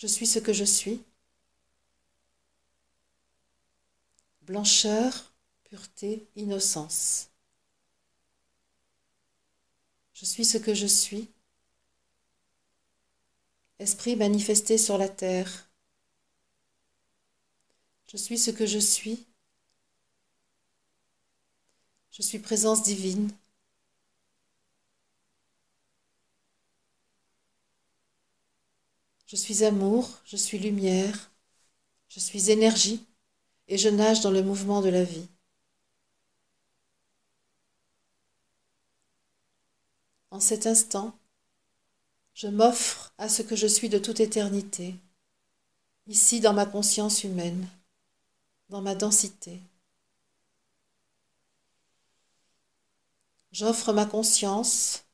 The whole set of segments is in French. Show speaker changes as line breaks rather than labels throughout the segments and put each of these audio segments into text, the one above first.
Je suis ce que je suis. Blancheur, pureté, innocence. Je suis ce que je suis. Esprit manifesté sur la terre. Je suis ce que je suis. Je suis présence divine. Je suis amour, je suis lumière, je suis énergie et je nage dans le mouvement de la vie. En cet instant, je m'offre à ce que je suis de toute éternité, ici dans ma conscience humaine, dans ma densité. J'offre ma conscience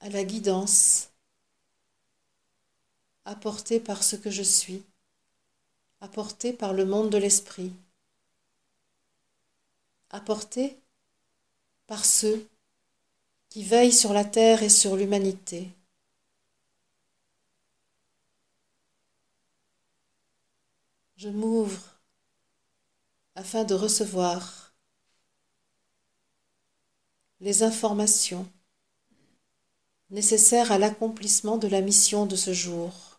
à la guidance apporté par ce que je suis, apporté par le monde de l'esprit, apporté par ceux qui veillent sur la terre et sur l'humanité. Je m'ouvre afin de recevoir les informations nécessaires à l'accomplissement de la mission de ce jour.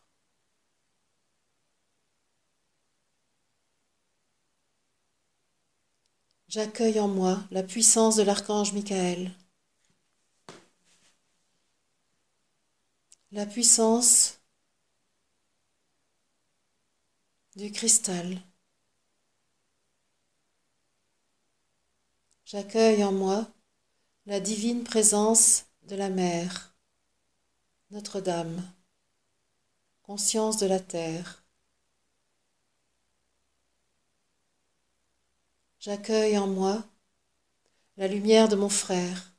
J'accueille en moi la puissance de l'archange Michael. La puissance du cristal. J'accueille en moi la divine présence de la mer, Notre-Dame, conscience de la terre. J'accueille en moi la lumière de mon frère,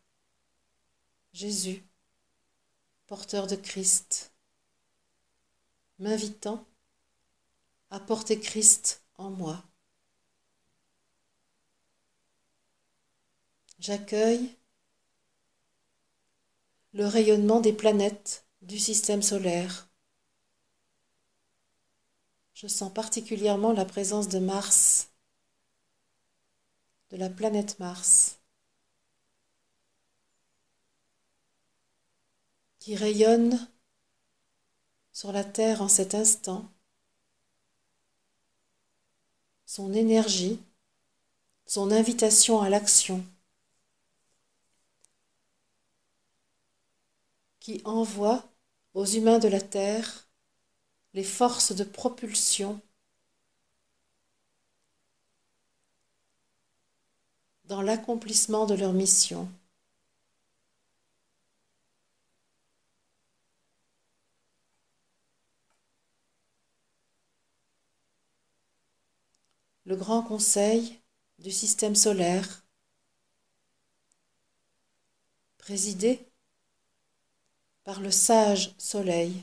Jésus, porteur de Christ, m'invitant à porter Christ en moi. J'accueille le rayonnement des planètes du système solaire. Je sens particulièrement la présence de Mars de la planète Mars, qui rayonne sur la Terre en cet instant, son énergie, son invitation à l'action, qui envoie aux humains de la Terre les forces de propulsion dans l'accomplissement de leur mission. Le grand conseil du système solaire, présidé par le sage soleil,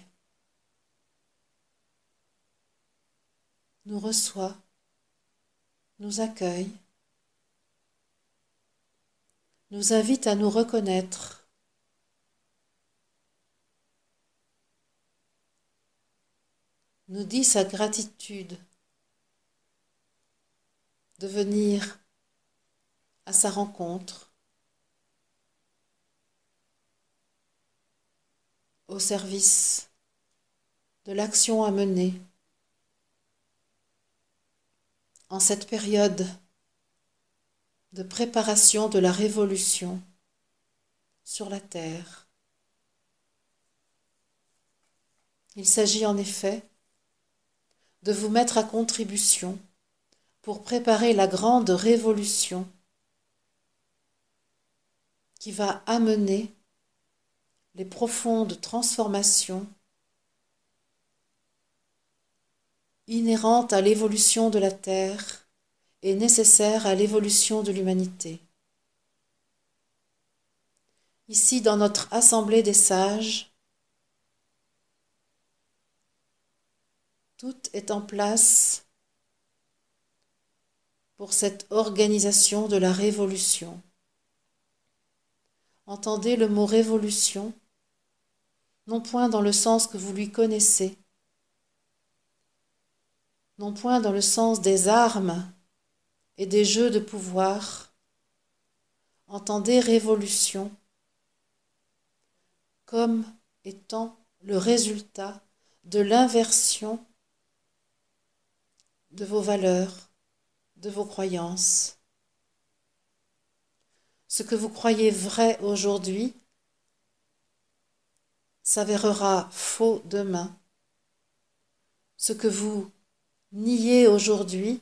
nous reçoit, nous accueille nous invite à nous reconnaître. nous dit sa gratitude de venir à sa rencontre au service de l'action à mener en cette période de préparation de la révolution sur la terre. Il s'agit en effet de vous mettre à contribution pour préparer la grande révolution qui va amener les profondes transformations inhérentes à l'évolution de la Terre est nécessaire à l'évolution de l'humanité. Ici, dans notre Assemblée des sages, tout est en place pour cette organisation de la révolution. Entendez le mot révolution, non point dans le sens que vous lui connaissez, non point dans le sens des armes et des jeux de pouvoir. Entendez révolution comme étant le résultat de l'inversion de vos valeurs, de vos croyances. Ce que vous croyez vrai aujourd'hui s'avérera faux demain. Ce que vous niez aujourd'hui,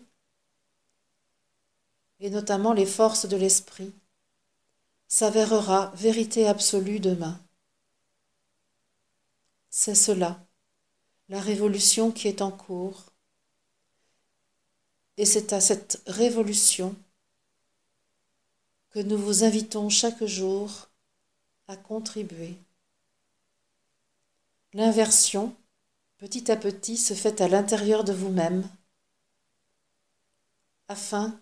et notamment les forces de l'esprit, s'avérera vérité absolue demain. C'est cela, la révolution qui est en cours. Et c'est à cette révolution que nous vous invitons chaque jour à contribuer. L'inversion, petit à petit, se fait à l'intérieur de vous-même, afin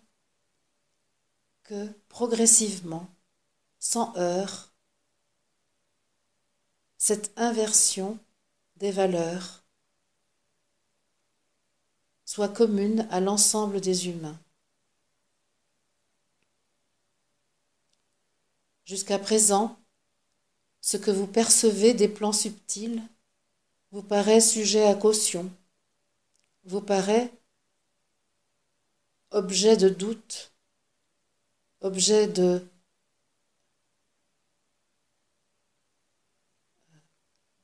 que progressivement, sans heurts, cette inversion des valeurs soit commune à l'ensemble des humains. Jusqu'à présent, ce que vous percevez des plans subtils vous paraît sujet à caution, vous paraît objet de doute, objet de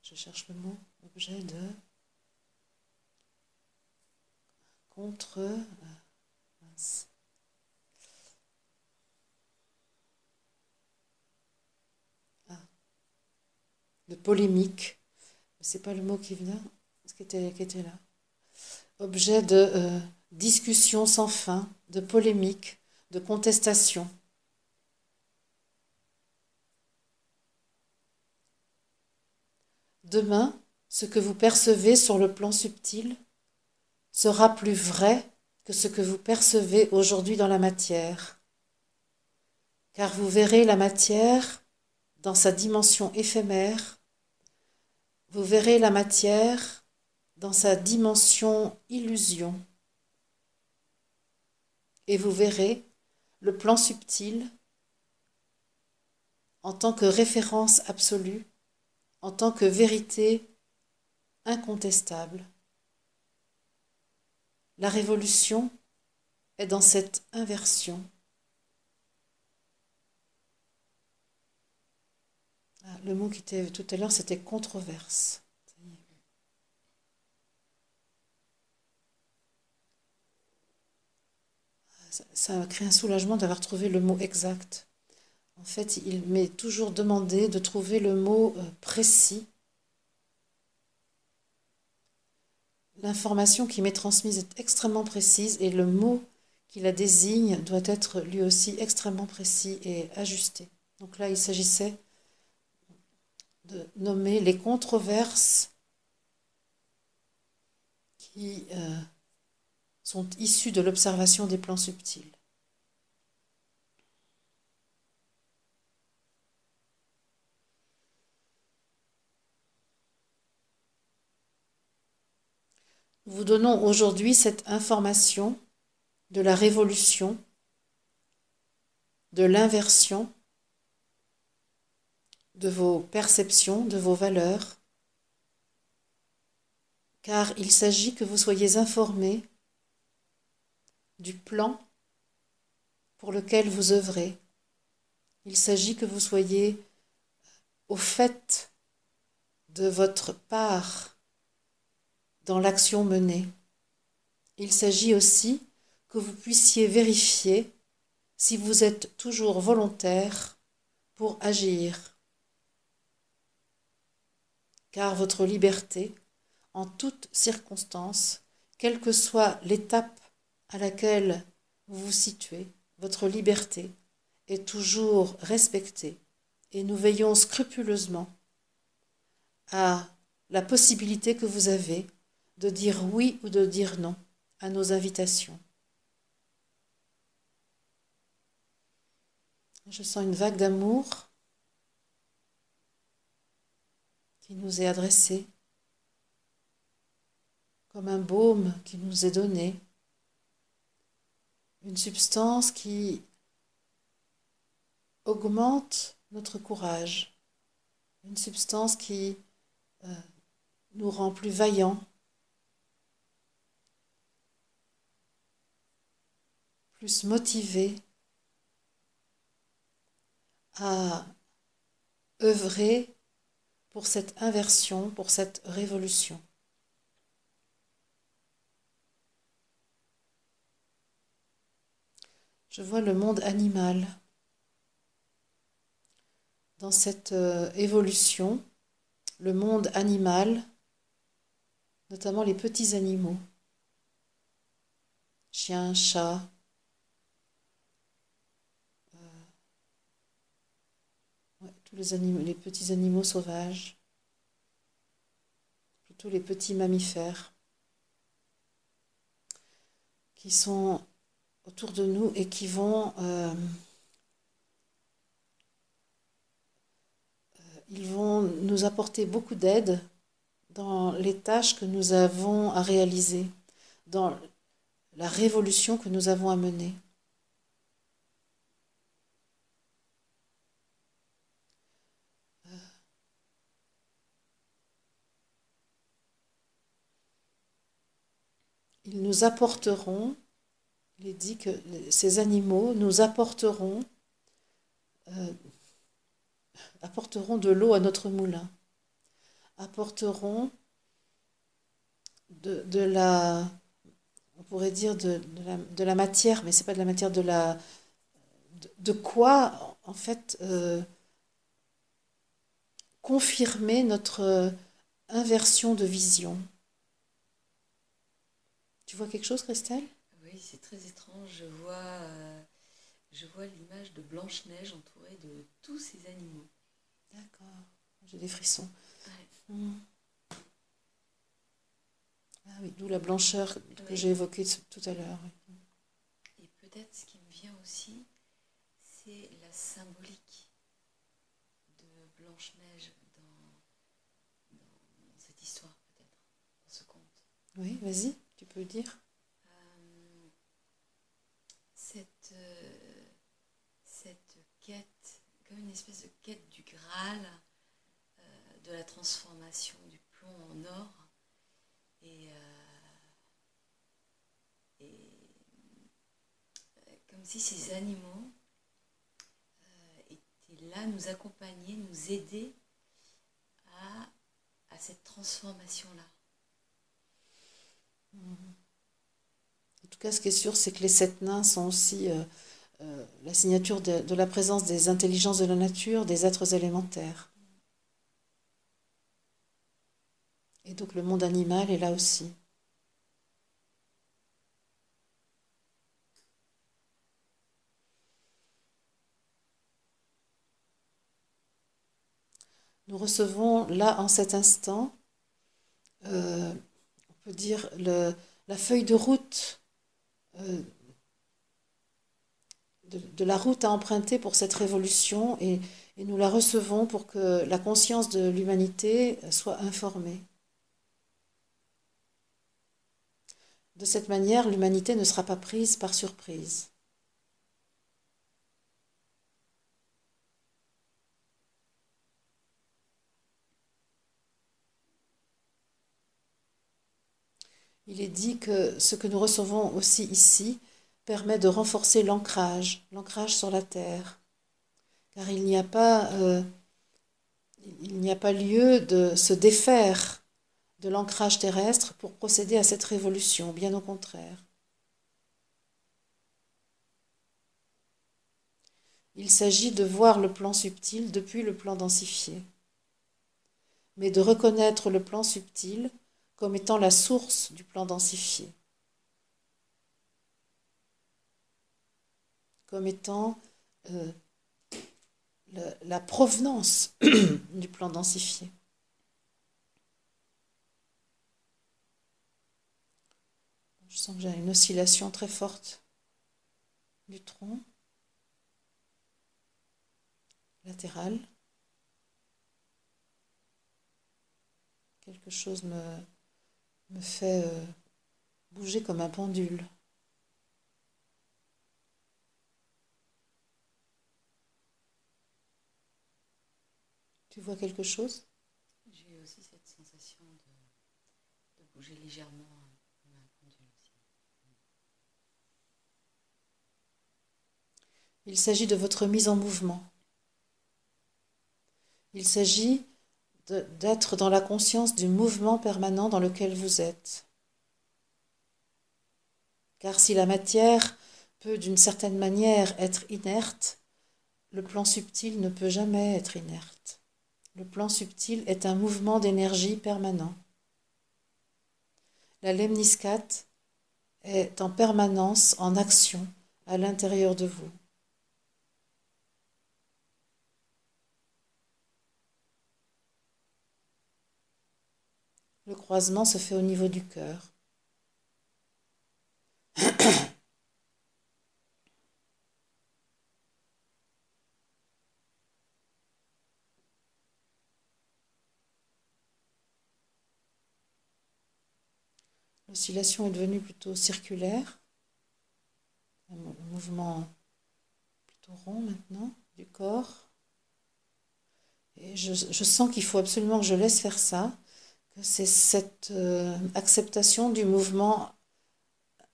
je cherche le mot, objet de contre euh, ah, de polémique, c'est pas le mot qui vient, ce qui était, qui était là. Objet de euh, discussion sans fin, de polémique, de contestation. Demain, ce que vous percevez sur le plan subtil sera plus vrai que ce que vous percevez aujourd'hui dans la matière, car vous verrez la matière dans sa dimension éphémère, vous verrez la matière dans sa dimension illusion, et vous verrez le plan subtil en tant que référence absolue, en tant que vérité incontestable. La révolution est dans cette inversion. Ah, le mot qui était tout à l'heure, c'était controverse. Ça, crée un soulagement d'avoir trouvé le mot exact. En fait, il m'est toujours demandé de trouver le mot euh, précis L'information qui m'est transmise est extrêmement précise et le mot qui la désigne doit être lui aussi extrêmement précis et ajusté. Donc là, il s'agissait de nommer les controverses qui euh, sont issues de l'observation des plans subtils. Nous vous donnons aujourd'hui cette information de la révolution, de l'inversion de vos perceptions, de vos valeurs, car il s'agit que vous soyez informés du plan pour lequel vous œuvrez. Il s'agit que vous soyez au fait de votre part dans l'action menée. Il s'agit aussi que vous puissiez vérifier si vous êtes toujours volontaire pour agir. Car votre liberté, en toute circonstance, quelle que soit l'étape à laquelle vous vous situez, votre liberté est toujours respectée et nous veillons scrupuleusement à la possibilité que vous avez de dire oui ou de dire non à nos invitations. Je sens une vague d'amour qui nous est adressée. comme un baume qui nous est donné, une substance qui augmente notre courage, une substance qui euh, nous rend plus vaillants, plus motivés à œuvrer pour cette inversion, pour cette révolution. Je vois le monde animal dans cette euh, évolution, le monde animal, notamment les petits animaux, chiens, chats, tous les, animaux, les petits animaux sauvages, plutôt les petits mammifères qui sont autour de nous et qui vont euh, euh, ils vont nous apporter beaucoup d'aide dans les tâches que nous avons à réaliser, dans la révolution que nous avons à mener. ils nous apporteront, il est dit que ces animaux nous apporteront, euh, apporteront de l'eau à notre moulin, apporteront de, la, on pourrait dire de, la, matière, mais ce n'est pas de la matière, de la, de, quoi en fait euh, confirmer notre inversion de vision. Tu vois quelque chose, Christelle?
Oui, c'est très étrange. Je vois, euh, je vois l'image de Blanche-Neige entourée de tous ces animaux.
D'accord. J'ai des frissons. Hmm. Ah oui, d'où la blancheur que j'ai évoquée tout à l'heure.
Et peut-être ce qui me vient aussi, c'est la symbolique de Blanche-Neige dans, dans cette histoire, peut-être, dans ce conte.
Oui, vas-y tu peux dire
euh, cette, euh, quête, comme une espèce de quête du Graal, euh, de la transformation du plomb en or. Et, comme si ces animaux étaient là, nous accompagner, nous aider à, à cette transformation-là.
En tout cas, ce qui est sûr, c'est que les sept nains sont aussi euh, euh, la signature de, la présence des intelligences de la nature, des êtres élémentaires. Et donc le monde animal est là aussi. Nous recevons là, en cet instant, euh, on peut dire, la feuille de route, euh, de, la route à emprunter pour cette révolution et, et nous la recevons pour que la conscience de l'humanité soit informée. De cette manière, l'humanité ne sera pas prise par surprise. Il est dit que ce que nous recevons aussi ici permet de renforcer l'ancrage, l'ancrage sur la terre. Car il n'y a pas, euh, il n'y a pas lieu de se défaire de l'ancrage terrestre pour procéder à cette révolution, bien au contraire. Il s'agit de voir le plan subtil depuis le plan densifié, mais de reconnaître le plan subtil comme étant la source du plan densifié, comme étant euh, la provenance du plan densifié. Je sens que j'ai une oscillation très forte du tronc latéral. Quelque chose me, me fait euh, bouger comme un pendule. Tu vois quelque chose?
J'ai aussi cette sensation de, de bouger légèrement comme un pendule aussi.
Il s'agit de votre mise en mouvement. Il s'agit d'être dans la conscience du mouvement permanent dans lequel vous êtes. Car si la matière peut d'une certaine manière être inerte, le plan subtil ne peut jamais être inerte. Le plan subtil est un mouvement d'énergie permanent. La lemniscate est en permanence en action à l'intérieur de vous. Le croisement se fait au niveau du cœur. L'oscillation est devenue plutôt circulaire, un mouvement plutôt rond maintenant du corps. Et je, je sens qu'il faut absolument que je laisse faire ça que c'est cette euh, acceptation du mouvement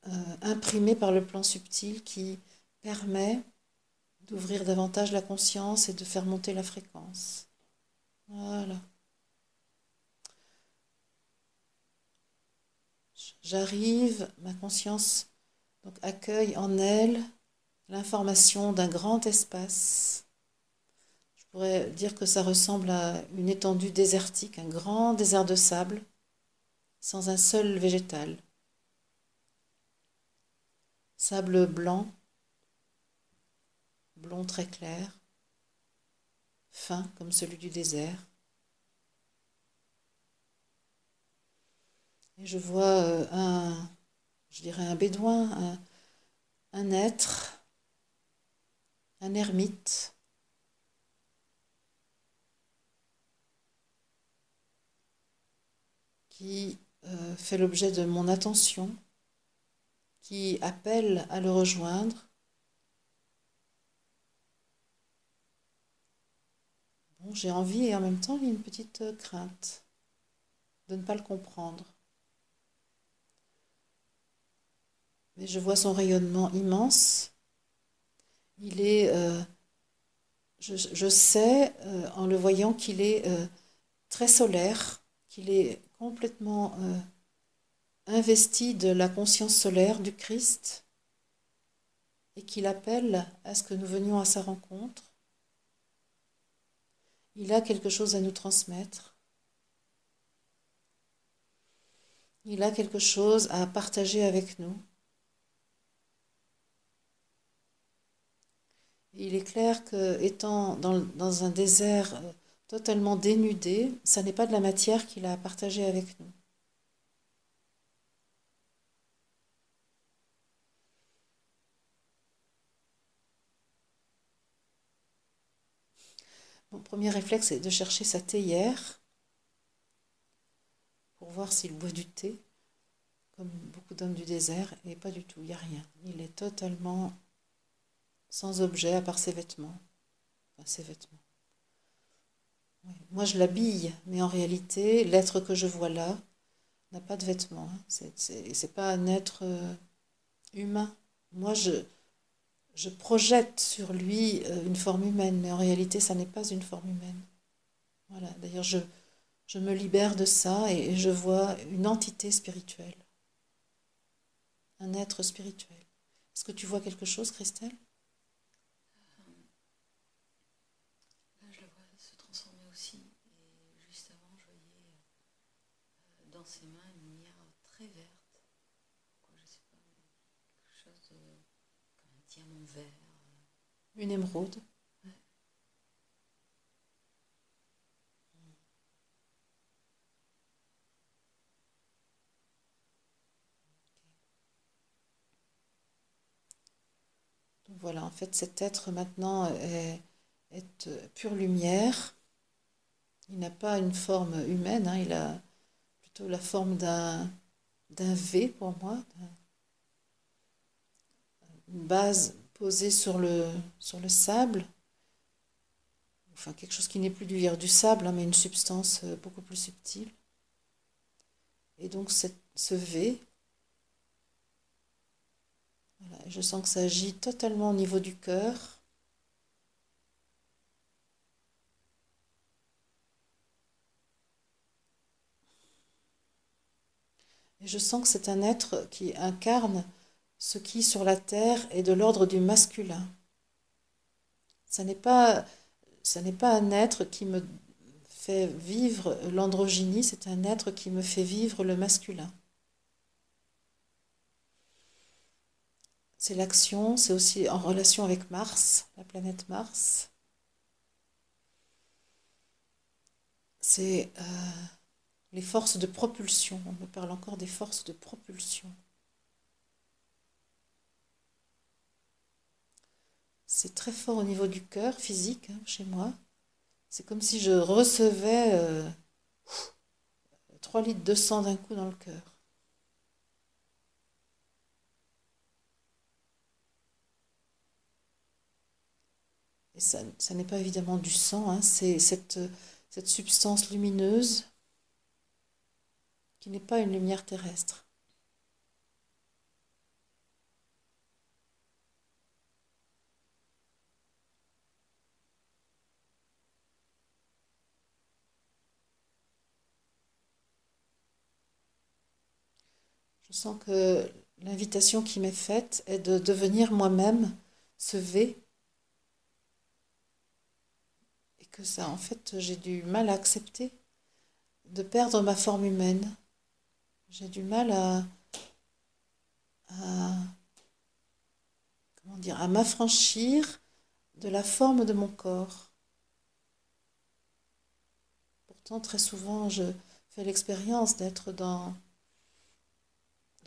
euh, imprimé par le plan subtil qui permet d'ouvrir davantage la conscience et de faire monter la fréquence. Voilà. J'arrive, ma conscience accueille en elle l'information d'un grand espace pourrait dire que ça ressemble à une étendue désertique, un grand désert de sable, sans un seul végétal. Sable blanc, blond très clair, fin comme celui du désert. Et je vois euh, un, je dirais un bédouin, un, un être, un ermite, qui euh, fait l'objet de mon attention, qui appelle à le rejoindre. Bon, j'ai envie et en même temps il y a une petite crainte de ne pas le comprendre. Mais je vois son rayonnement immense. Il est, euh, je, sais euh, en le voyant qu'il est très solaire, qu'il est complètement euh, investi de la conscience solaire du Christ et qu'il appelle à ce que nous venions à sa rencontre. Il a quelque chose à nous transmettre. Il a quelque chose à partager avec nous. Il est clair que, étant dans, un désert euh, totalement dénudé, ça n'est pas de la matière qu'il a à partager avec nous. Mon premier réflexe est de chercher sa théière pour voir s'il boit du thé, comme beaucoup d'hommes du désert, et pas du tout, il n'y a rien. Il est totalement sans objet à part ses vêtements. Ses vêtements. Moi, je l'habille, mais en réalité, l'être que je vois là n'a pas de vêtements. Hein. Ce n'est pas un être euh, humain. Moi, je, je projette sur lui euh, une forme humaine, mais en réalité, ça n'est pas une forme humaine. Voilà. D'ailleurs, je, je me libère de ça et je vois une entité spirituelle, un être spirituel. Est-ce que tu vois quelque chose, Christelle? Une émeraude. Voilà, en fait, cet être maintenant est, pure lumière. Il n'a pas une forme humaine, hein, il a plutôt la forme d'un V pour moi, une base posée sur le, sur le sable, enfin quelque chose qui n'est plus du, du sable, hein, mais une substance euh, beaucoup plus subtile. Et donc ce V, je sens que ça agit totalement au niveau du cœur. Et je sens que c'est un être qui incarne ce qui sur la terre est de l'ordre du masculin. Ce n'est pas, ça n'est pas un être qui me fait vivre l'androgynie, c'est un être qui me fait vivre le masculin. C'est l'action, c'est aussi en relation avec Mars, la planète Mars. C'est euh, les forces de propulsion. On me parle encore des forces de propulsion. C'est très fort au niveau du cœur physique hein, chez moi. C'est comme si je recevais 3 euh, litres de sang d'un coup dans le cœur. Et ça, n'est pas évidemment du sang, hein, c'est cette substance lumineuse qui n'est pas une lumière terrestre. Sens que l'invitation qui m'est faite est de devenir moi-même ce V et que ça, en fait, j'ai du mal à accepter de perdre ma forme humaine. J'ai du mal à, à comment dire, à m'affranchir de la forme de mon corps. Pourtant, très souvent, je fais l'expérience d'être dans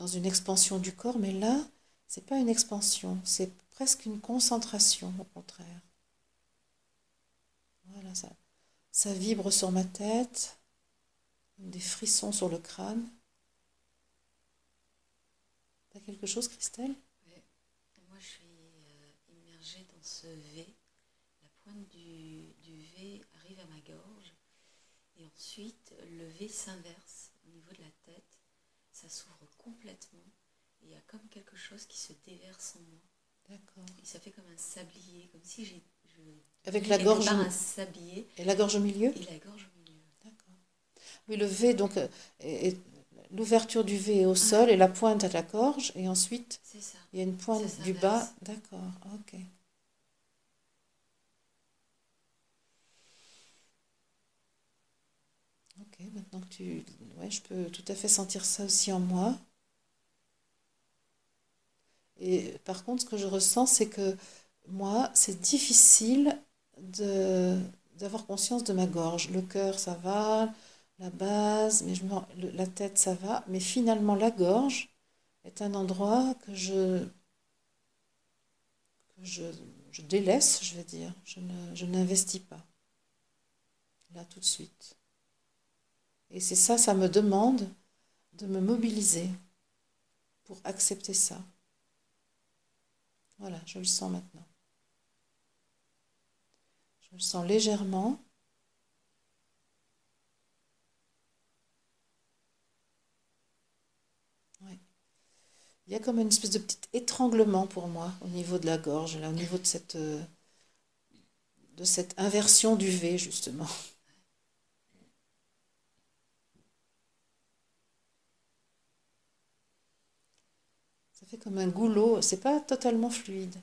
dans une expansion du corps, mais là, c'est pas une expansion, c'est presque une concentration au contraire. Voilà, ça, ça vibre sur ma tête, des frissons sur le crâne. T'as quelque chose, Christelle?
Moi, je suis euh, immergée dans ce V. La pointe du, du V arrive à ma gorge. Et ensuite, le V s'inverse au niveau de la tête. Ça s'ouvre complètement. Il y a comme quelque chose qui se déverse en moi.
D'accord.
Et ça fait comme un sablier, comme si j'ai.
Avec la gorge.
un sablier.
Et la gorge au milieu?
Et la gorge au milieu.
D'accord. Oui, le V, donc, euh, l'ouverture du V est au sol et la pointe à la gorge. Et ensuite, il y a une pointe du bas. D'accord, ok. Ok, maintenant que tu. Ouais, je peux tout à fait sentir ça aussi en moi. Et par contre, ce que je ressens, c'est que moi, c'est difficile d'avoir conscience de ma gorge. Le cœur, ça va, la base, mais je la tête, ça va. Mais finalement, la gorge est un endroit que je, que je, je délaisse, je vais dire. Je n'investis pas. Là, tout de suite. Et c'est ça, ça me demande de me mobiliser pour accepter ça. Voilà, je le sens maintenant. Je le sens légèrement. Il y a comme une espèce de petit étranglement pour moi au niveau de la gorge, là, au niveau de cette, euh, de cette inversion du V, justement. Fait comme un goulot, c'est pas totalement fluide.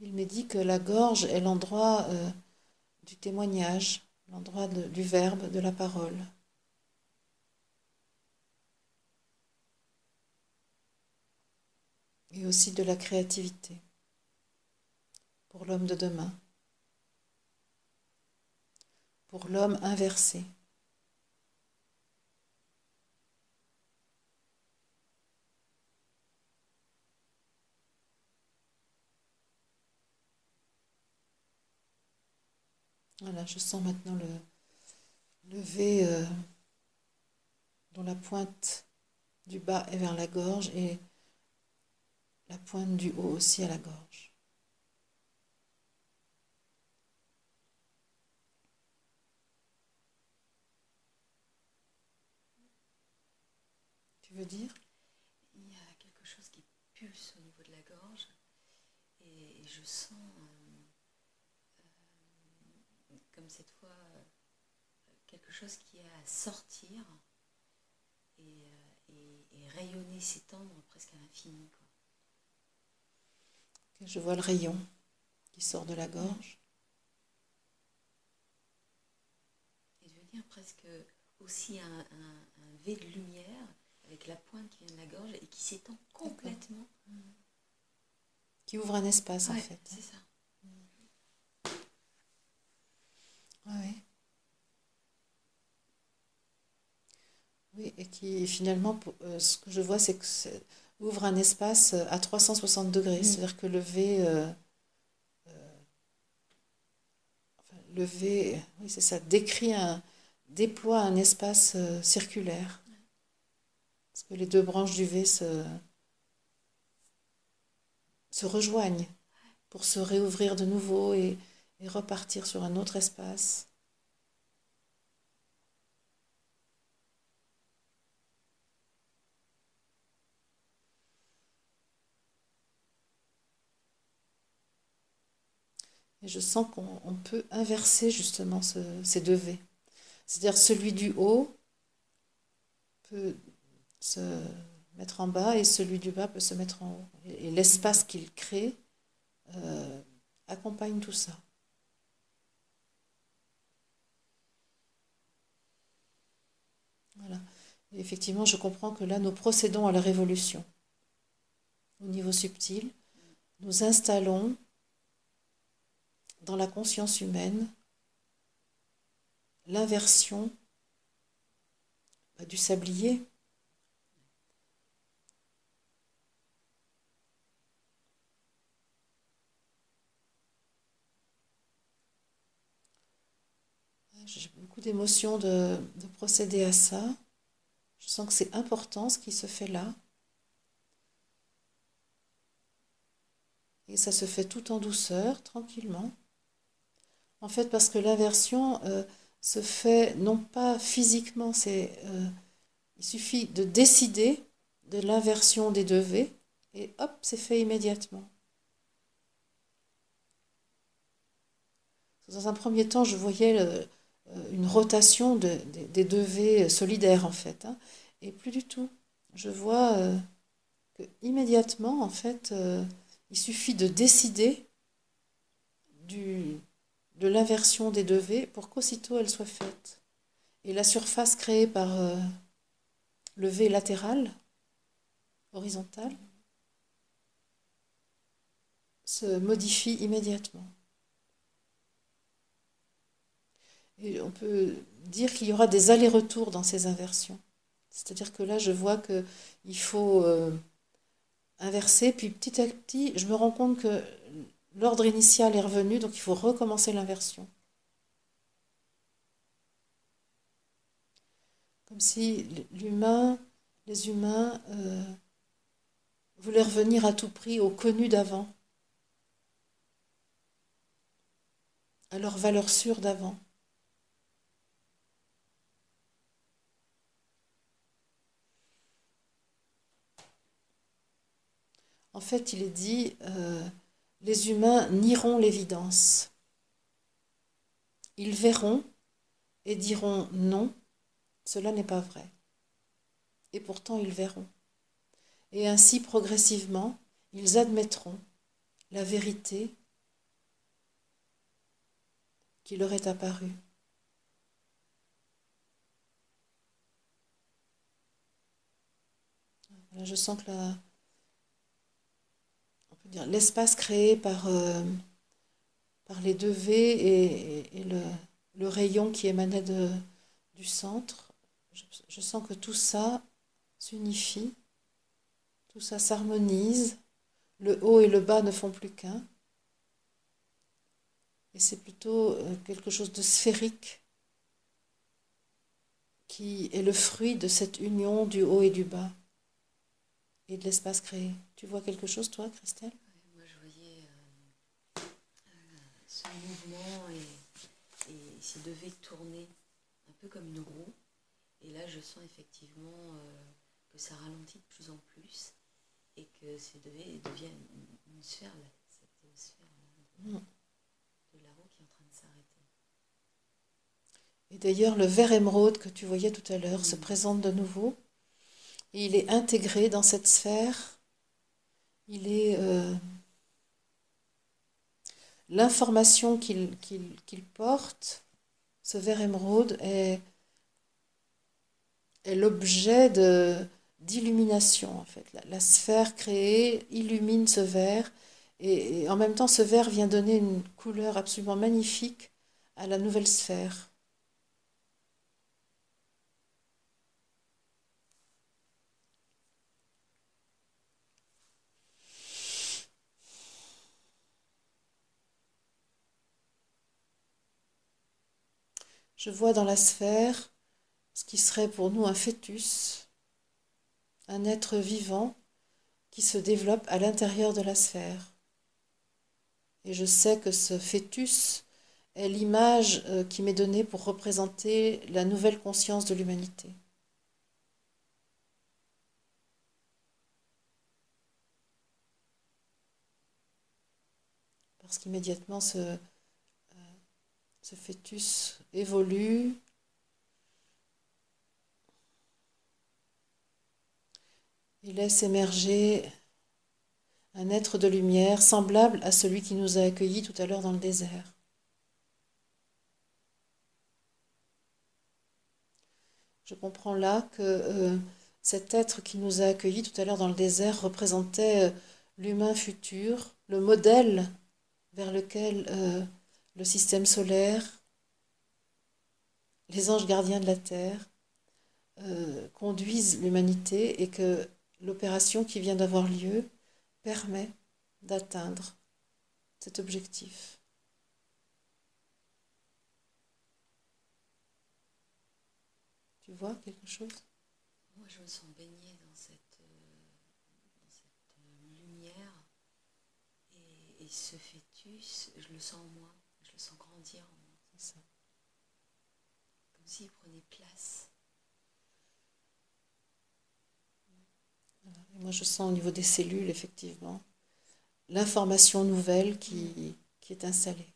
Il me dit que la gorge est l'endroit euh, du témoignage, l'endroit du verbe, de la parole. Et aussi de la créativité pour l'homme de demain, pour l'homme inversé. Voilà, je sens maintenant le lever euh, dont la pointe du bas est vers la gorge et la pointe du haut aussi à la gorge. Tu veux dire?
Il y a quelque chose qui pulse au niveau de la gorge et je sens euh, comme cette fois quelque chose qui a à sortir et, euh, rayonner, s'étendre presque à l'infini.
Je vois le rayon qui sort de la gorge.
Et je veux dire presque aussi un, un, V de lumière avec la pointe qui vient de la gorge et qui s'étend complètement.
Qui ouvre un espace en fait.
C'est ça.
Oui. Oui, et qui finalement, euh, ce que je vois, c'est que ouvre un espace à 360 degrés. Mm. C'est-à-dire que le V, euh, euh, le V, oui, c'est ça, décrit un, déploie un espace circulaire. Que les deux branches du V se, se rejoignent pour se réouvrir de nouveau et repartir sur un autre espace. Et je sens qu'on peut inverser justement ces deux V. C'est-à-dire celui du haut peut se mettre en bas et celui du bas peut se mettre en haut. Et, l'espace qu'il crée euh, accompagne tout ça. Voilà. Effectivement, je comprends que là, nous procédons à la révolution. Au niveau subtil, nous installons dans la conscience humaine l'inversion bah, du sablier. D'émotions de, de procéder à ça. Je sens que c'est important ce qui se fait là. Et ça se fait tout en douceur, tranquillement. En fait, parce que l'inversion euh, se fait non pas physiquement, c'est euh, il suffit de décider de l'inversion des deux V et hop, c'est fait immédiatement. Dans un premier temps, je voyais euh, une rotation des deux V solidaires en fait, hein, et plus du tout. Je vois que immédiatement, en fait, il suffit de décider de l'inversion des deux V pour qu'aussitôt elle soit faite. Et la surface créée par euh, le V latéral, horizontal, se modifie immédiatement. On peut dire qu'il y aura des allers-retours dans ces inversions. C'est-à-dire que là, je vois qu'il faut euh, inverser, puis petit à petit, je me rends compte que L'ordre initial est revenu, donc il faut recommencer l'inversion. Comme si l'humain, les humains euh, voulaient revenir à tout prix au connu d'avant, à leur valeur sûre d'avant. Fait, il est dit, euh, les humains nieront l'évidence. Ils verront et diront non, cela n'est pas vrai. Et pourtant ils verront. Et ainsi progressivement, ils admettront la vérité qui leur est apparue. je sens que la, l'espace créé par, euh, par les deux V et, le, rayon qui émanait du centre, je, sens que tout ça s'unifie, tout ça s'harmonise, le haut et le bas ne font plus qu'un. Et c'est plutôt euh, quelque chose de sphérique qui est le fruit de cette union du haut et du bas et de l'espace créé. Tu vois quelque chose, toi, Christelle
Moi, je voyais euh, euh, ce mouvement et, et s'il devait tourner un peu comme une roue. Et là, je sens effectivement que ça ralentit de plus en plus et que ça devient une, sphère, cette sphère mm. de, la roue qui est en train de s'arrêter.
Et d'ailleurs, le vert émeraude que tu voyais tout à l'heure se mm. présente de nouveau. Et il est intégré dans cette sphère. Il est. Euh, l'information qu'il porte, ce vert émeraude, est, l'objet d'illumination en fait. La, sphère créée illumine ce verre et, en même temps ce verre vient donner une couleur absolument magnifique à la nouvelle sphère. Je vois dans la sphère ce qui serait pour nous un fœtus, un être vivant qui se développe à l'intérieur de la sphère. Et je sais que ce fœtus est l'image euh, qui m'est donnée pour représenter la nouvelle conscience de l'humanité. Parce qu'immédiatement ce, ce fœtus évolue, Il laisse émerger un être de lumière semblable à celui qui nous a accueillis tout à l'heure dans le désert. Je comprends là que euh, cet être qui nous a accueillis tout à l'heure dans le désert représentait euh, l'humain futur, le modèle vers lequel euh, le système solaire, les anges gardiens de la Terre conduisent l'humanité et que l'opération qui vient d'avoir lieu permet d'atteindre cet objectif. Tu vois quelque chose?
Moi, je me sens baignée dans cette, euh, lumière et, et, ce fœtus, je le sens en moi, sens grandir en moi. C'est ça. Comme s'il prenait place.
moi, je sens au niveau des cellules, effectivement, l'information nouvelle qui, qui est installée.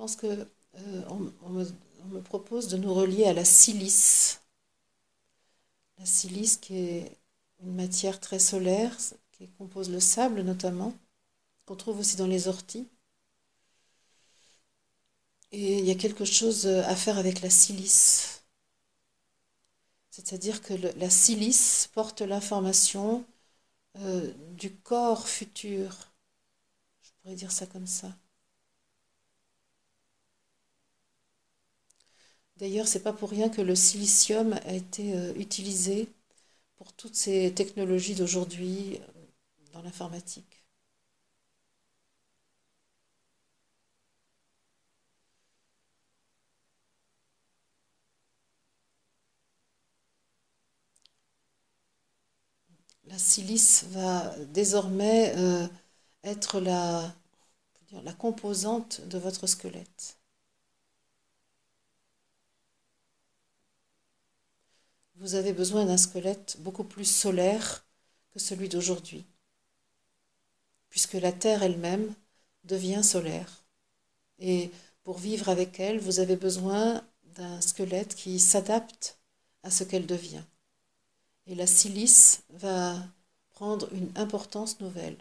Pense que euh, on, me, propose de nous relier à la silice. La silice qui est une matière très solaire, qui compose le sable notamment, qu'on trouve aussi dans les orties. Et il y a quelque chose à faire avec la silice. C'est-à-dire que la silice porte l'information euh, du corps futur. Je pourrais dire ça comme ça. D'ailleurs, c'est pas pour rien que le silicium a été euh, utilisé pour toutes ces technologies d'aujourd'hui euh, dans l'informatique. La silice va désormais euh, être la, la composante de votre squelette. Vous avez besoin d'un squelette beaucoup plus solaire que celui d'aujourd'hui, puisque la Terre elle-même devient solaire. Et pour vivre avec elle, vous avez besoin d'un squelette qui s'adapte à ce qu'elle devient. Et la silice va prendre une importance nouvelle.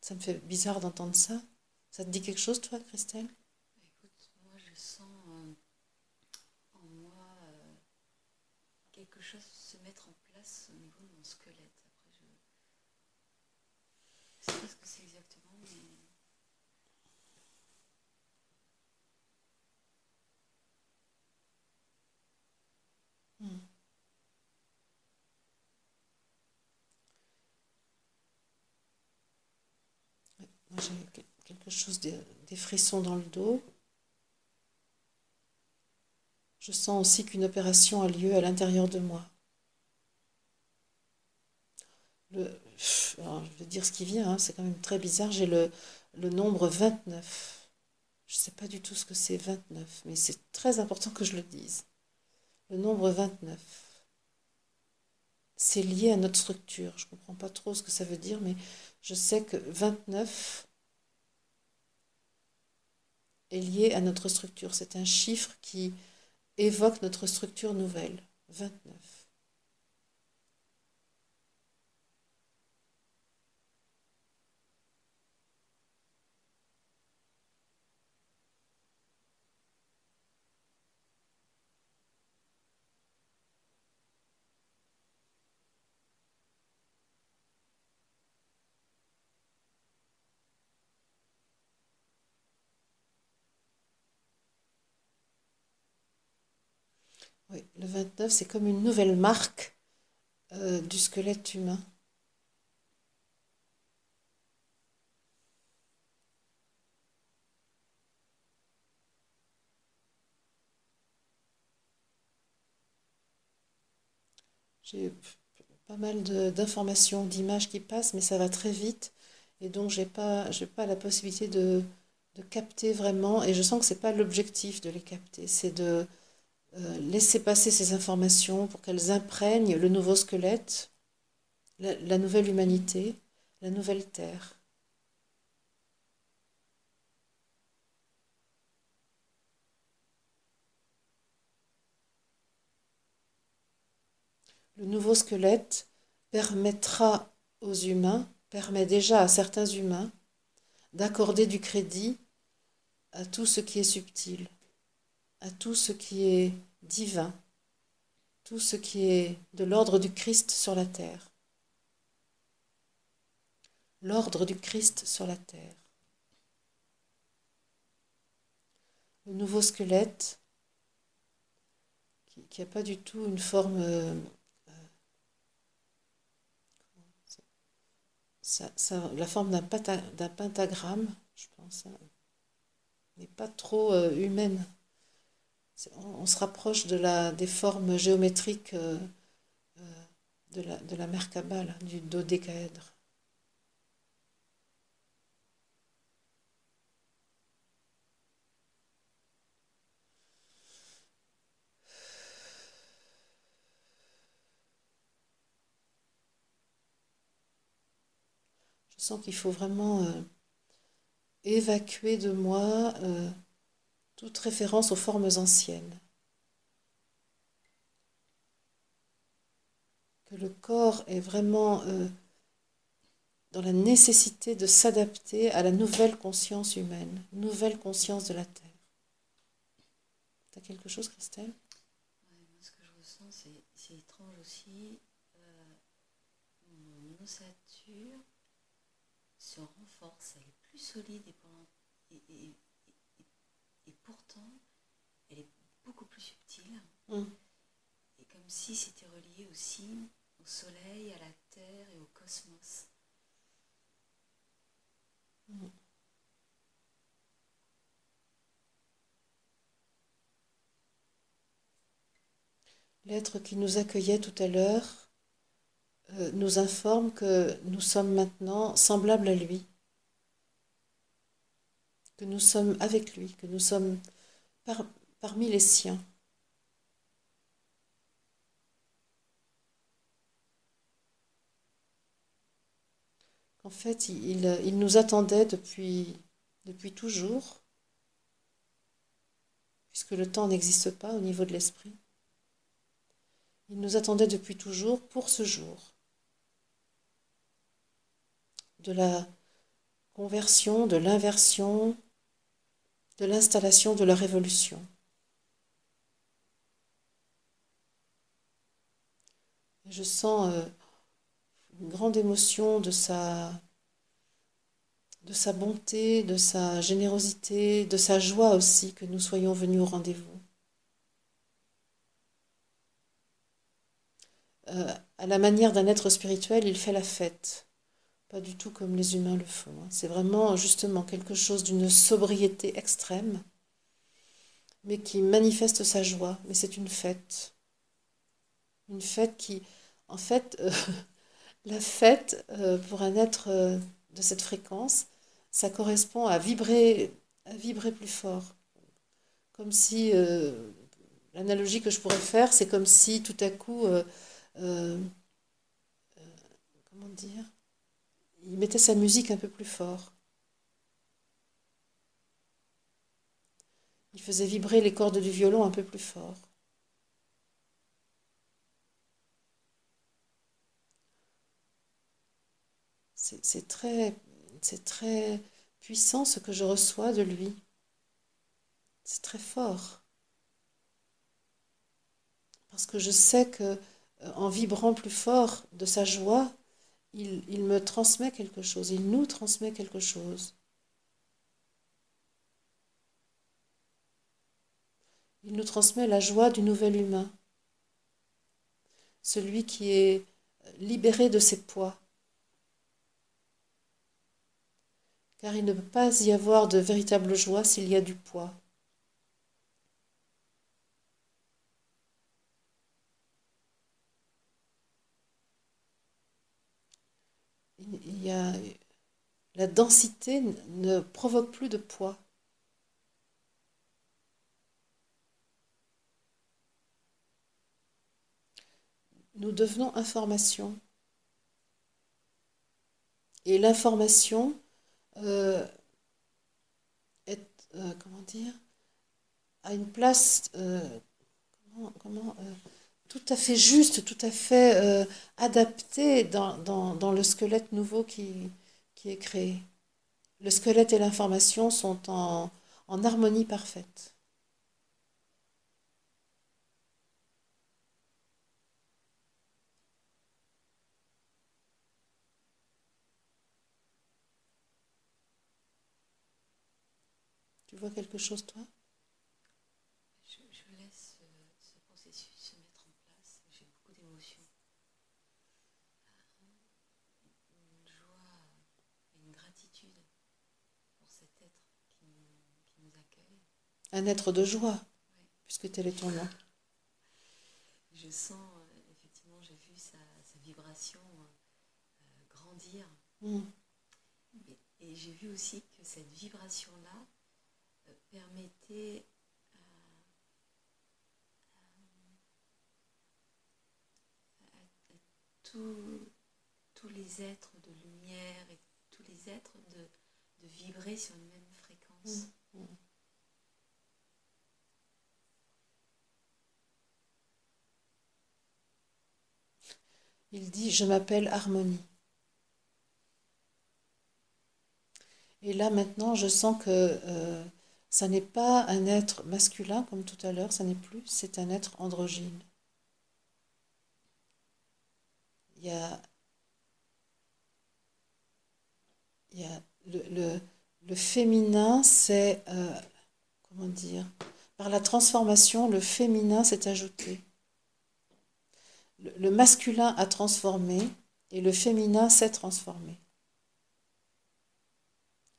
Ça me fait bizarre d'entendre ça. Ça te dit quelque chose, toi, Christelle?
Chose se mettre en place au niveau de mon squelette. Après, que c'est exactement, mais
Hmm. J'ai que- quelque chose, des frissons dans le dos. Je sens aussi qu'une opération a lieu à l'intérieur de moi. Le, je vais dire ce qui vient, hein, c'est quand même très bizarre. J'ai le, le nombre 29. Je ne sais pas du tout ce que c'est 29, mais c'est très important que je le dise. Le nombre 29. C'est lié à notre structure. Je ne comprends pas trop ce que ça veut dire, mais je sais que 29 est lié à notre structure. C'est un chiffre qui évoque notre structure nouvelle. 29. Oui, le 29, c'est comme une nouvelle marque euh, du squelette humain. J'ai pas mal d'informations, d'images qui passent, mais ça va très vite. Et donc, j'ai pas, j'ai pas la possibilité de, de capter vraiment. Et je sens que c'est pas l'objectif de les capter. C'est de euh, laisser passer ces informations pour qu'elles imprègnent le nouveau squelette, la nouvelle humanité, la nouvelle terre. Le nouveau squelette permettra aux humains, permet déjà à certains humains, d'accorder du crédit à tout ce qui est subtil, à tout ce qui est divin, tout ce qui est de l'ordre du Christ sur la terre. L'ordre du Christ sur la terre. Le nouveau squelette, qui n'a pas du tout une forme... euh, ça, ça- la forme d'un pentagramme, je pense, hein, n'est pas trop euh, humaine. On, se rapproche de la, des formes géométriques euh, euh, de la, de la là, du dodécaèdre. Je sens qu'il faut vraiment euh, évacuer de moi toute référence aux formes anciennes. Que le corps est vraiment euh, dans la nécessité de s'adapter à la nouvelle conscience humaine, nouvelle conscience de la Terre. T'as quelque chose, Christelle?
Moi ce que je ressens, c'est étrange aussi. euh, mon ossature se renforce, elle est plus solide et- et pourtant elle est beaucoup plus subtile.
Mm.
Et comme si c'était relié aussi au soleil, à la terre et au cosmos.
L'être qui nous accueillait tout à l'heure euh, nous informe que nous sommes maintenant semblables à lui, que nous sommes avec lui, que nous sommes par- parmi les siens. En fait, il, il nous attendait depuis, depuis toujours, puisque le temps n'existe pas au niveau de l'esprit. Il nous attendait depuis toujours pour ce jour de la conversion, de l'inversion, de l'installation de la révolution. Je sens euh, une grande émotion de sa, de sa bonté, de sa générosité, de sa joie aussi que nous soyons venus au rendez-vous. Euh, à la manière d'un être spirituel, il fait la fête. Pas du tout comme les humains le font. Hein. C'est vraiment justement quelque chose d'une sobriété extrême, mais qui manifeste sa joie. Mais c'est une fête. Une fête qui, en fait, euh, la fête, euh, pour un être de cette fréquence, ça correspond à vibrer, à vibrer plus fort. Comme si, euh, l'analogie que je pourrais faire, c'est comme si tout à coup, euh, euh, comment dire, mettait sa musique un peu plus fort. Il faisait vibrer les cordes du violon un peu plus fort. C'est très très puissant ce que je reçois de lui. C'est très fort. Parce que je sais que euh, en vibrant plus fort de sa joie, il, me transmet quelque chose, il nous transmet quelque chose. Il nous transmet la joie du nouvel humain, celui qui est libéré de ses poids, car il ne peut pas y avoir de véritable joie s'il y a du poids. Il la densité ne provoque plus de poids. Nous devenons information. Et l'information euh, est, euh, comment dire, a une place euh, comment, tout à fait juste, tout à fait adaptée dans, dans, le squelette nouveau qui, qui est créé. Le squelette et l'information sont en, en harmonie parfaite. Tu vois quelque chose, toi
je, laisse ce, processus se mettre en place. J'ai beaucoup d'émotions. Une joie et une gratitude pour cet être qui nous, accueille.
Un être de joie, puisque tel est ton nom.
Je sens, euh, effectivement, j'ai vu sa, vibration euh, grandir. Mm. et j'ai vu aussi que cette vibration-là, permettait à, tous les êtres de lumière et tous les êtres de, vibrer sur une même fréquence. Mm,
Il dit, je m'appelle Harmonie. Et là maintenant, je sens que euh, ça n'est pas un être masculin comme tout à l'heure, ça n'est plus, c'est un être androgyne. Il y a, il y a le, le, féminin, c'est, euh, comment dire, par la transformation, le féminin s'est ajouté. Le, masculin a transformé et le féminin s'est transformé.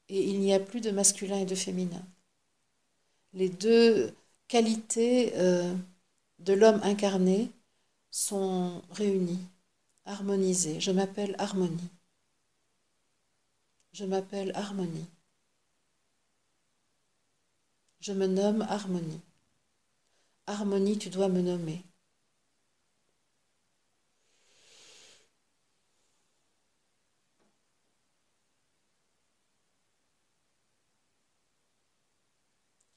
Et il n'y a plus de masculin et de féminin les deux qualités euh, de l'homme incarné sont réunies, harmonisées. Je m'appelle Harmonie. Je m'appelle Harmonie. Je me nomme Harmonie. Harmonie, tu dois me nommer.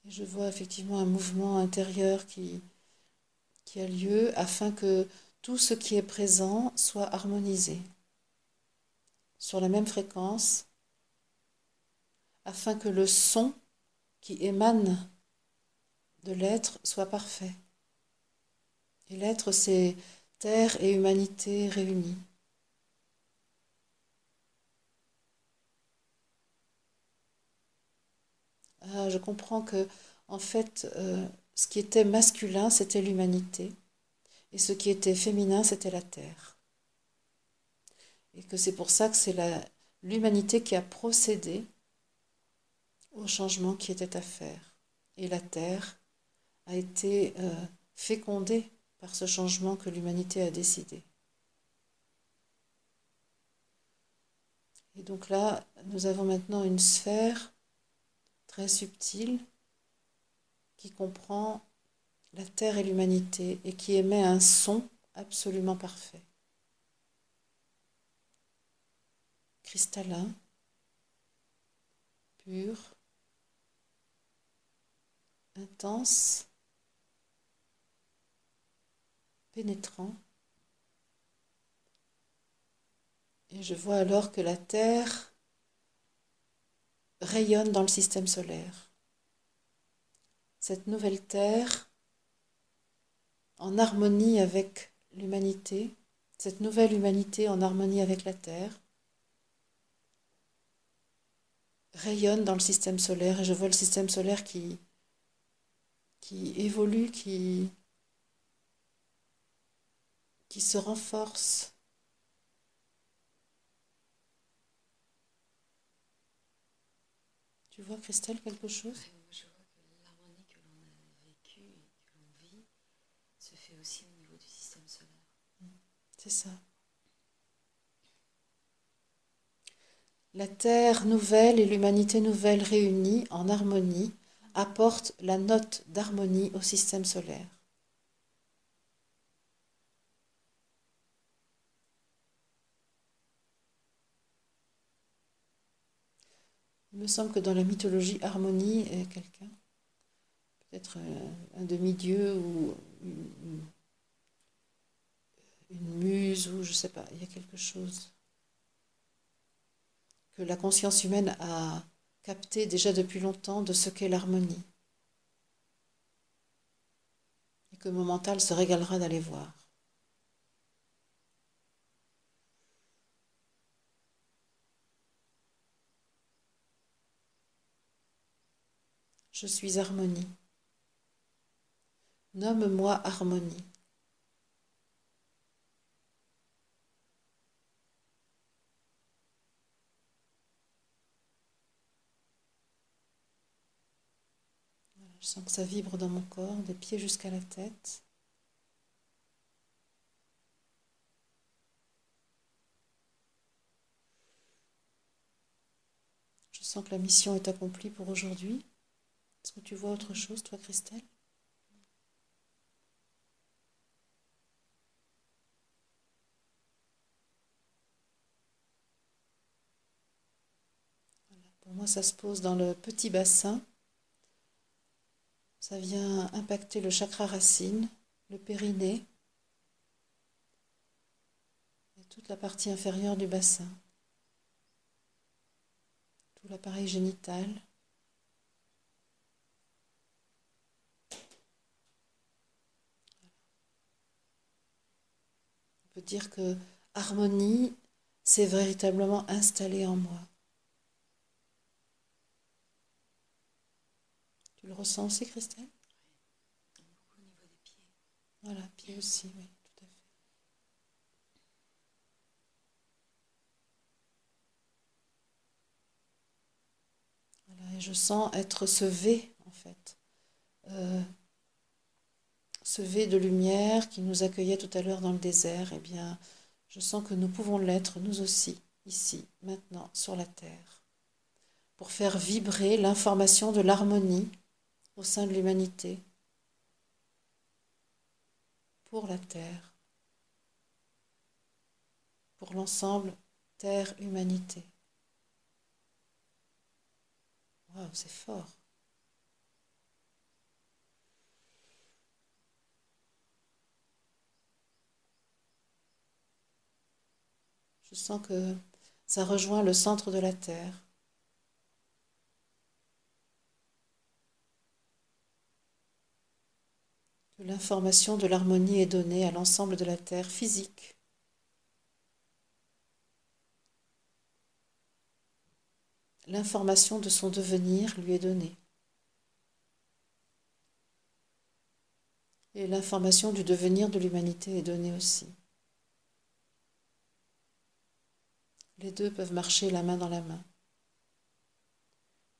Je vois effectivement un mouvement intérieur qui, qui a lieu afin que tout ce qui est présent soit harmonisé sur la même fréquence, afin que le son qui émane de l'être soit parfait. Et l'être, c'est terre et humanité réunies. Ah, je comprends que, en fait, euh, ce qui était masculin, c'était l'humanité, et ce qui était féminin, c'était la terre. Et que c'est pour ça que c'est l'humanité qui a procédé au changement qui était à faire. Et la terre a été euh, fécondée par ce changement que l'humanité a décidé. Et donc là, nous avons maintenant une sphère très subtile qui comprend la Terre et l'humanité et qui émet un son absolument parfait. Cristallin, pur, intense, pénétrant. Et je vois alors que la Terre rayonne dans le système solaire. Cette nouvelle Terre, en harmonie avec l'humanité, cette nouvelle humanité en harmonie avec la Terre, rayonne dans le système solaire et je vois le système solaire qui, qui évolue, qui, qui se renforce. Tu vois, Christelle, quelque chose?
Je vois que l'harmonie que l'on a vécue et que l'on vit se fait aussi au niveau du système solaire.
C'est ça. La Terre nouvelle et l'humanité nouvelle réunies en harmonie apportent la note d'harmonie au système solaire. Il me semble que dans la mythologie, Harmonie est quelqu'un, peut-être un, demi-dieu ou une, une, muse ou je ne sais pas, il y a quelque chose que la conscience humaine a capté déjà depuis longtemps de ce qu'est l'harmonie. Et que mon mental se régalera d'aller voir. Je suis harmonie. Nomme-moi harmonie. Je sens que ça vibre dans mon corps, des pieds jusqu'à la tête. Je sens que la mission est accomplie pour aujourd'hui. Est-ce que tu vois autre chose, toi, Christelle? Pour moi, ça se pose dans le petit bassin. Ça vient impacter le chakra racine, le périnée et toute la partie inférieure du bassin, tout l'appareil génital. Dire que harmonie s'est véritablement installée en moi. Tu le ressens aussi, Christelle?
Au niveau des pieds.
Voilà, pieds aussi, oui, tout à fait. Et je sens être ce V, en fait. Euh, ce V de lumière qui nous accueillait tout à l'heure dans le désert, eh bien, je sens que nous pouvons l'être, nous aussi, ici, maintenant, sur la terre, pour faire vibrer l'information de l'harmonie au sein de l'humanité, pour la terre, pour l'ensemble terre-humanité. Waouh, c'est fort. Je sens que ça rejoint le centre de la Terre. L'information de l'harmonie est donnée à l'ensemble de la Terre physique. L'information de son devenir lui est donnée. Et l'information du devenir de l'humanité est donnée aussi. Les deux peuvent marcher la main dans la main,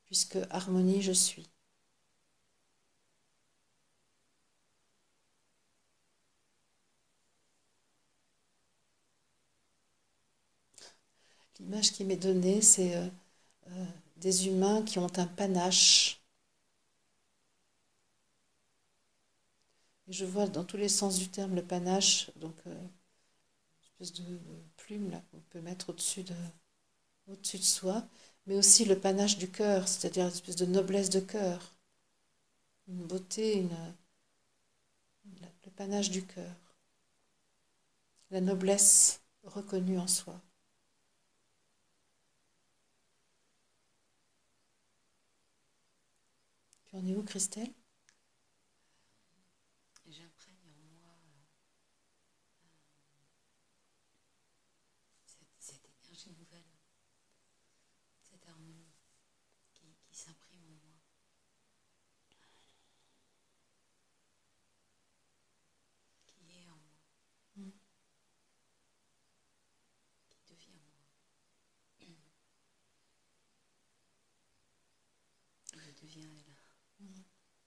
puisque harmonie je suis. L'image qui m'est donnée, c'est euh, euh, des humains qui ont un panache. Et je vois dans tous les sens du terme le panache, donc euh, une espèce de, plume qu'on peut mettre au-dessus de, soi, mais aussi le panache du cœur, c'est-à-dire une espèce de noblesse de cœur, une beauté, le panache du cœur, la noblesse reconnue en soi. Tu en es où, Christelle
J'imprègne en moi cette, cette énergie nouvelle, cette harmonie qui, qui s'imprime en moi. Qui est en moi.
Mm.
Qui devient moi.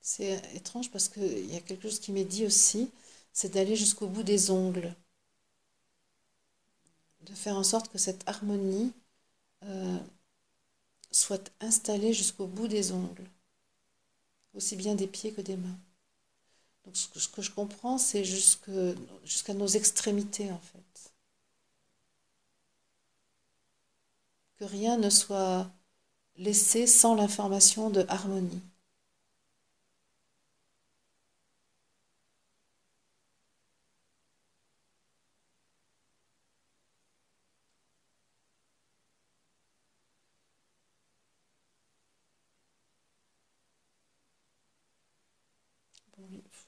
C'est étrange parce qu'il y a quelque chose qui m'est dit aussi, c'est d'aller jusqu'au bout des ongles, de faire en sorte que cette harmonie euh, soit installée jusqu'au bout des ongles, aussi bien des pieds que des mains. Donc ce que je comprends, c'est jusqu'à nos extrémités en fait. Que rien ne soit laissé sans l'information de harmonie.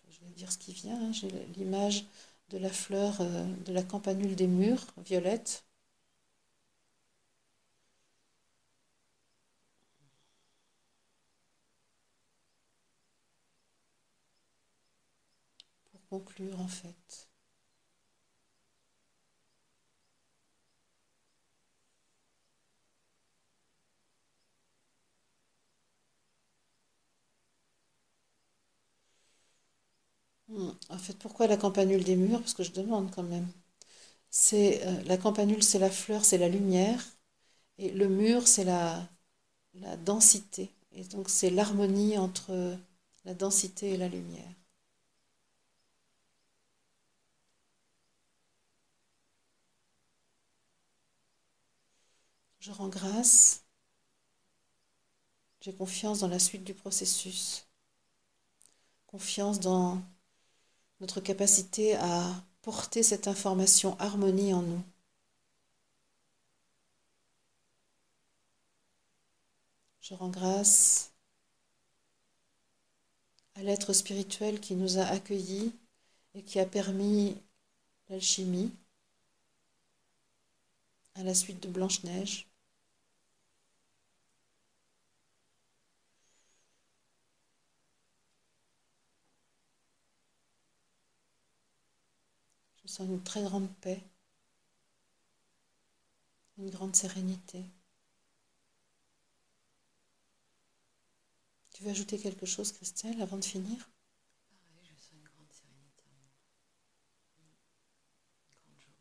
je vais dire ce qui vient. hein. J'ai l'image de la fleur euh, de la campanule des murs, violette. Pour en fait. Hmm. En fait, pourquoi la campanule des murs? Parce que je demande quand même. C'est euh, la campanule, c'est la fleur, c'est la lumière, et le mur, c'est la densité. Et donc, c'est l'harmonie entre la densité et la lumière. Je rends grâce. J'ai confiance dans la suite du processus. Confiance dans notre capacité à porter cette information harmonie en nous. Je rends grâce à l'être spirituel qui nous a accueillis et qui a permis l'alchimie à la suite de Blanche-Neige. Sens une très grande paix, une grande sérénité. Tu veux ajouter quelque chose, Christelle, avant de finir?
Pareil, je sens une grande sérénité en moi. Une grande joie.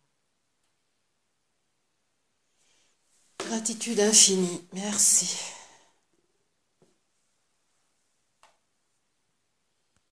Gratitude infinie. Merci.